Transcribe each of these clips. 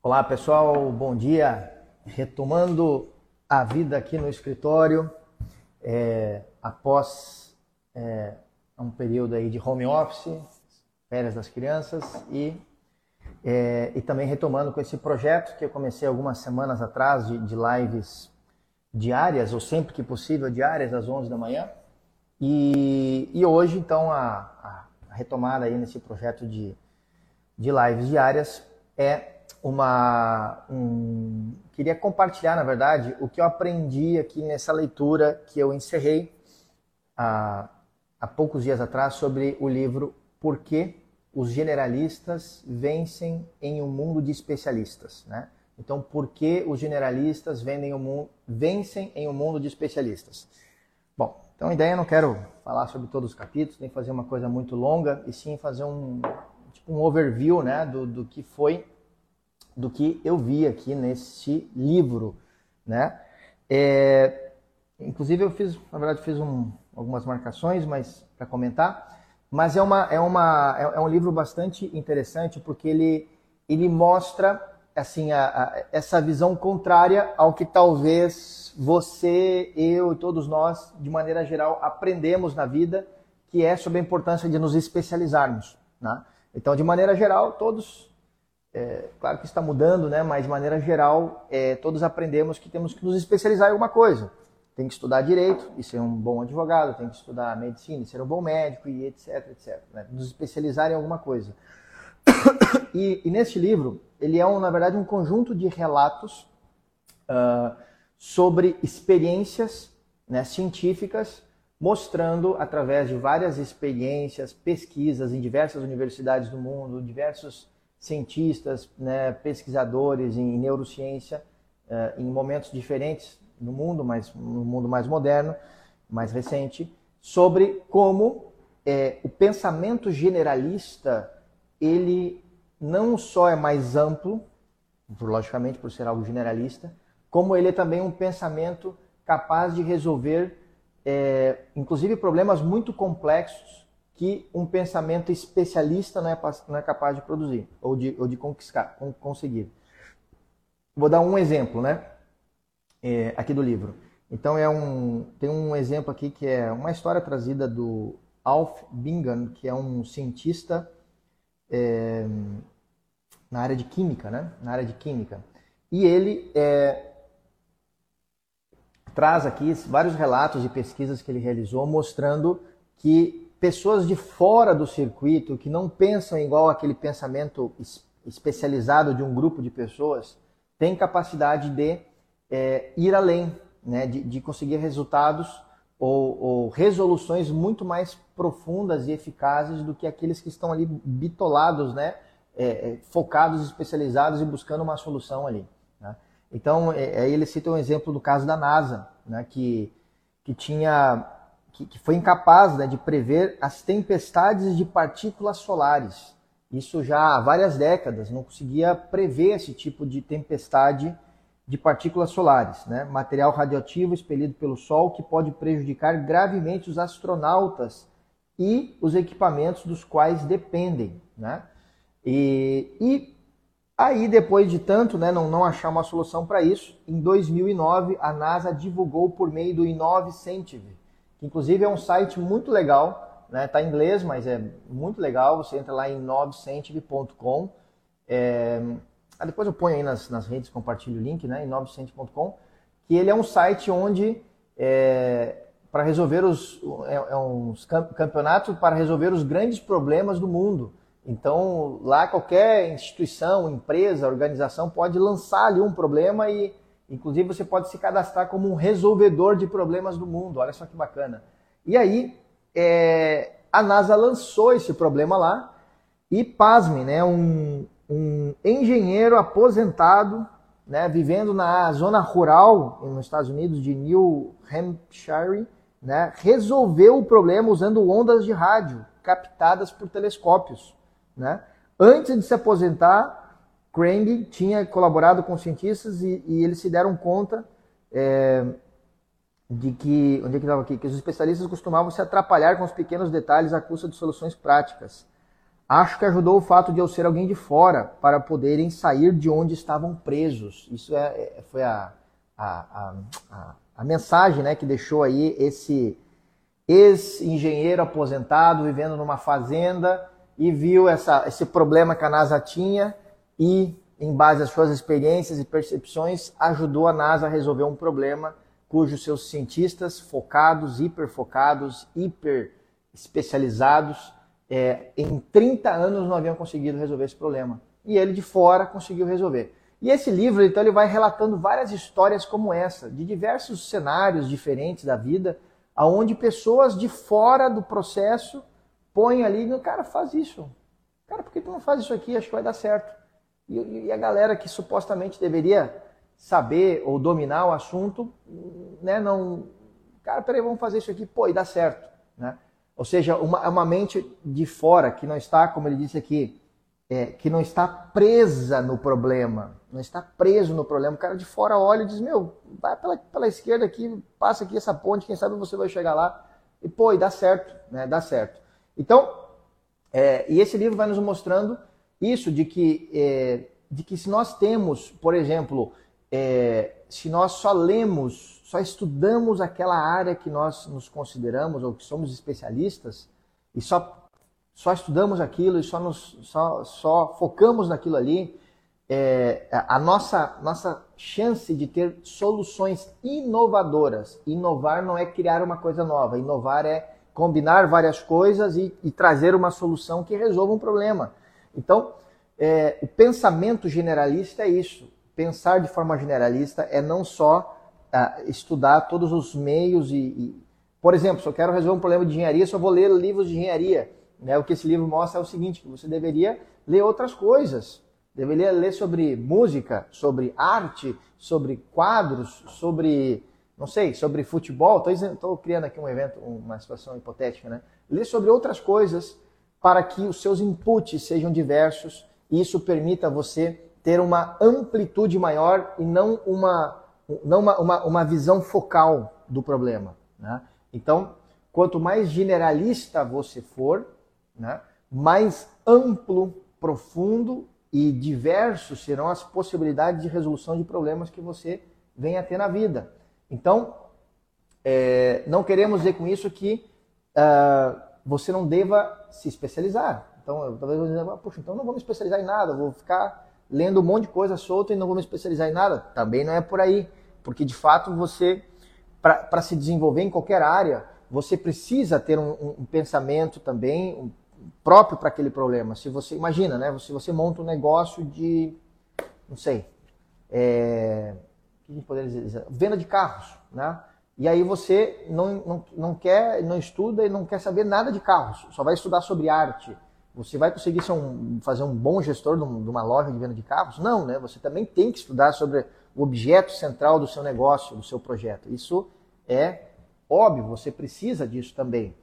Olá pessoal, bom dia. Retomando a vida aqui no escritório, é, após é, um período aí de home office, férias das crianças e, é, e também retomando com esse projeto que eu comecei algumas semanas atrás de, de lives diárias, ou sempre que possível diárias, às 11 da manhã. E, e hoje, então, a, a retomada aí nesse projeto de, de lives diárias é uma. Um, queria compartilhar, na verdade, o que eu aprendi aqui nessa leitura que eu encerrei há, há poucos dias atrás sobre o livro Por que os generalistas vencem em um mundo de especialistas, né? Então, por que os generalistas mundo, vencem em um mundo de especialistas? Bom, então a ideia eu não quero falar sobre todos os capítulos, nem fazer uma coisa muito longa, e sim fazer um, tipo, um overview né, do, do que foi do que eu vi aqui nesse livro, né? É, inclusive eu fiz, na verdade, fiz um, algumas marcações, mas para comentar. Mas é uma é uma é, é um livro bastante interessante porque ele ele mostra assim a, a, essa visão contrária ao que talvez você, eu e todos nós, de maneira geral, aprendemos na vida, que é sobre a importância de nos especializarmos. Né? Então, de maneira geral, todos é, claro que está mudando, né? mas de maneira geral, é, todos aprendemos que temos que nos especializar em alguma coisa. Tem que estudar direito e ser um bom advogado, tem que estudar medicina e ser um bom médico e etc, etc. Né? Nos especializar em alguma coisa. E, e neste livro, ele é, um, na verdade, um conjunto de relatos uh, sobre experiências né, científicas, mostrando, através de várias experiências, pesquisas em diversas universidades do mundo, diversos cientistas, né, pesquisadores em neurociência, eh, em momentos diferentes no mundo, mas no mundo mais moderno, mais recente, sobre como é, o pensamento generalista ele não só é mais amplo, logicamente por ser algo generalista, como ele é também um pensamento capaz de resolver, é, inclusive, problemas muito complexos que um pensamento especialista não é, não é capaz de produzir ou de, ou de conquistar, conseguir. Vou dar um exemplo, né? É, aqui do livro. Então é um tem um exemplo aqui que é uma história trazida do Alf Bingham, que é um cientista é, na área de química, né? Na área de química. E ele é, traz aqui vários relatos de pesquisas que ele realizou mostrando que pessoas de fora do circuito que não pensam igual aquele pensamento especializado de um grupo de pessoas têm capacidade de é, ir além, né, de, de conseguir resultados ou, ou, resoluções muito mais profundas e eficazes do que aqueles que estão ali bitolados, né, é, é, focados, especializados e buscando uma solução ali. Né? Então, é, aí ele cita um exemplo do caso da NASA, né, que, que tinha que, que foi incapaz né, de prever as tempestades de partículas solares. Isso já há várias décadas, não conseguia prever esse tipo de tempestade de partículas solares, né? material radioativo expelido pelo Sol que pode prejudicar gravemente os astronautas e os equipamentos dos quais dependem. Né? E, e aí, depois de tanto né, não, não achar uma solução para isso, em 2009 a NASA divulgou por meio do Innove que inclusive é um site muito legal, né? Tá em inglês, mas é muito legal. Você entra lá em nobcentive.com. É... Ah, depois eu ponho aí nas, nas redes, compartilho o link, né? Em nobcentive.com, que ele é um site onde é, para resolver os é, é um campeonato para resolver os grandes problemas do mundo. Então lá qualquer instituição, empresa, organização pode lançar ali um problema e Inclusive, você pode se cadastrar como um resolvedor de problemas do mundo. Olha só que bacana. E aí, é, a NASA lançou esse problema lá e, pasme, né, um, um engenheiro aposentado, né, vivendo na zona rural nos Estados Unidos de New Hampshire, né, resolveu o problema usando ondas de rádio captadas por telescópios. Né? Antes de se aposentar, Crane tinha colaborado com cientistas e, e eles se deram conta é, de que, onde é que estava aqui, que os especialistas costumavam se atrapalhar com os pequenos detalhes à custa de soluções práticas. Acho que ajudou o fato de eu ser alguém de fora para poderem sair de onde estavam presos. Isso é, é foi a, a, a, a, mensagem né, que deixou aí esse ex-engenheiro aposentado vivendo numa fazenda e viu essa, esse problema que a NASA tinha e, em base às suas experiências e percepções, ajudou a NASA a resolver um problema cujos seus cientistas focados, hiperfocados, hiper especializados, é, em 30 anos não haviam conseguido resolver esse problema. E ele de fora conseguiu resolver. E esse livro, então, ele vai relatando várias histórias como essa, de diversos cenários diferentes da vida, aonde pessoas de fora do processo põem ali, cara, faz isso. Cara, por que tu não faz isso aqui? Acho que vai dar certo. E, e a galera que supostamente deveria saber ou dominar o assunto, né, não... Cara, peraí, vamos fazer isso aqui, pô, e dá certo, né? Ou seja, uma, uma mente de fora que não está, como ele disse aqui, é, que não está presa no problema, não está preso no problema. O cara de fora olha e diz: Meu, vai pela, pela esquerda aqui, passa aqui essa ponte, quem sabe você vai chegar lá. E pô, e dá certo, né? Dá certo. Então, é, e esse livro vai nos mostrando isso, de que, é, de que se nós temos, por exemplo, é, se nós só lemos só estudamos aquela área que nós nos consideramos ou que somos especialistas e só, só estudamos aquilo e só, nos, só, só focamos naquilo ali, é, a nossa, nossa chance de ter soluções inovadoras. Inovar não é criar uma coisa nova, inovar é combinar várias coisas e, e trazer uma solução que resolva um problema. Então, é, o pensamento generalista é isso. Pensar de forma generalista é não só estudar todos os meios e, e, por exemplo, se eu quero resolver um problema de engenharia, só vou ler livros de engenharia. Né? O que esse livro mostra é o seguinte, que você deveria ler outras coisas. Deveria ler sobre música, sobre arte, sobre quadros, sobre, não sei, sobre futebol. Estou criando aqui um evento, uma situação hipotética, né? Ler sobre outras coisas para que os seus inputs sejam diversos e isso permita você ter uma amplitude maior e não uma não uma, uma, uma visão focal do problema. Né? Então, quanto mais generalista você for, né, mais amplo, profundo e diversos serão as possibilidades de resolução de problemas que você venha a ter na vida. Então, é, não queremos dizer com isso que uh, você não deva se especializar. Então, talvez você diga, puxa, então não vou me especializar em nada, vou ficar lendo um monte de coisa solta e não vou me especializar em nada. Também não é por aí. Porque de fato você, para se desenvolver em qualquer área, você precisa ter um, um, um pensamento também um, próprio para aquele problema. Se você imagina, né? Se você monta um negócio de, não sei, é, venda de carros, né? E aí você não, não, não quer, não estuda e não quer saber nada de carros, só vai estudar sobre arte. Você vai conseguir um, fazer um bom gestor de uma loja de venda de carros? Não, né? Você também tem que estudar sobre o objeto central do seu negócio, do seu projeto. Isso é óbvio, você precisa disso também.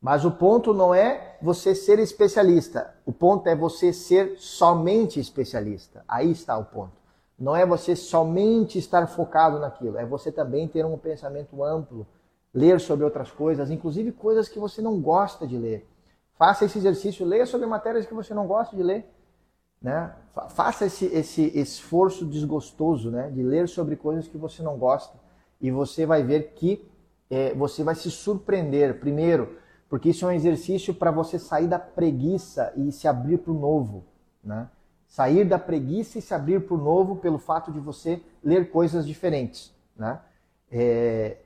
Mas o ponto não é você ser especialista, o ponto é você ser somente especialista. Aí está o ponto. Não é você somente estar focado naquilo, é você também ter um pensamento amplo, ler sobre outras coisas, inclusive coisas que você não gosta de ler. Faça esse exercício, leia sobre matérias que você não gosta de ler. Né? Faça esse, esse esforço desgostoso né? de ler sobre coisas que você não gosta e você vai ver que é, você vai se surpreender. Primeiro, porque isso é um exercício para você sair da preguiça e se abrir para o novo. Né? Sair da preguiça e se abrir para o novo pelo fato de você ler coisas diferentes. Né? É,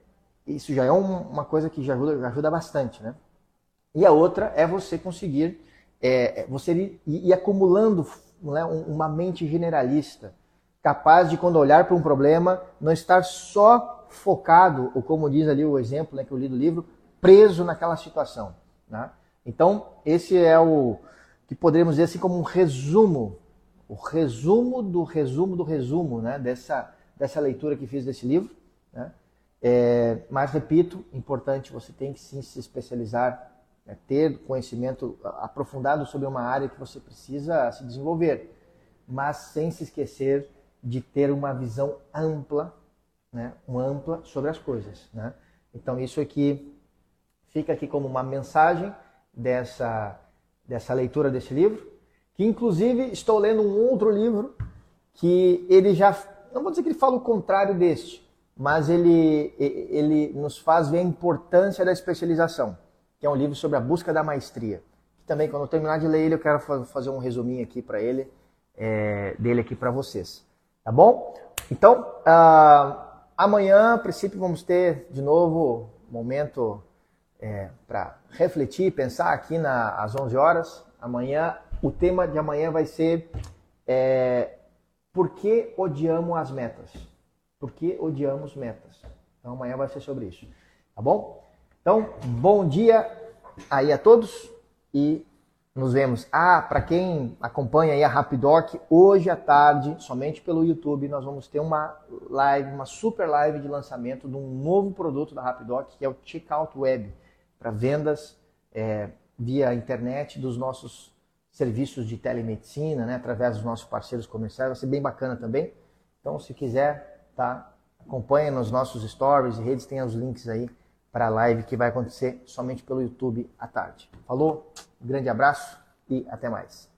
isso já é um, uma coisa que já ajuda, já ajuda bastante. Né? E a outra é você conseguir é, é, você ir, ir acumulando né, uma mente generalista, capaz de, quando olhar para um problema, não estar só focado, ou como diz ali o exemplo né, que eu li do livro, preso naquela situação. Né? Então, esse é o que poderíamos dizer assim como um resumo, o resumo do resumo do resumo né, dessa, dessa leitura que fiz desse livro. Né? É, mas, repito, importante, você tem que sim se especializar é ter conhecimento aprofundado sobre uma área que você precisa se desenvolver, mas sem se esquecer de ter uma visão ampla, né, uma ampla sobre as coisas. Né? Então isso aqui fica aqui como uma mensagem dessa dessa leitura desse livro, que inclusive estou lendo um outro livro que ele já, não vou dizer que ele fala o contrário deste, mas ele, ele nos faz ver a importância da especialização, que é um livro sobre a busca da maestria. Que também, quando eu terminar de ler ele, eu quero fazer um resuminho aqui para ele, é, dele aqui para vocês. Tá bom? Então, uh, amanhã, a princípio, vamos ter de novo momento é, para refletir, pensar aqui na, às 11 horas. Amanhã, o tema de amanhã vai ser é, por que odiamos as metas? Por que odiamos metas? Então amanhã vai ser sobre isso. Tá bom? Então, bom dia aí a todos e nos vemos. Ah, para quem acompanha aí a Rapidoc, hoje à tarde, somente pelo YouTube, nós vamos ter uma live, uma super live de lançamento de um novo produto da Rapidoc, que é o Checkout Web, para vendas é, via internet dos nossos serviços de telemedicina, né, através dos nossos parceiros comerciais, vai ser bem bacana também. Então, se quiser, tá, acompanha nos nossos stories e redes, tem os links aí para a live que vai acontecer somente pelo YouTube à tarde. Falou, um grande abraço e até mais.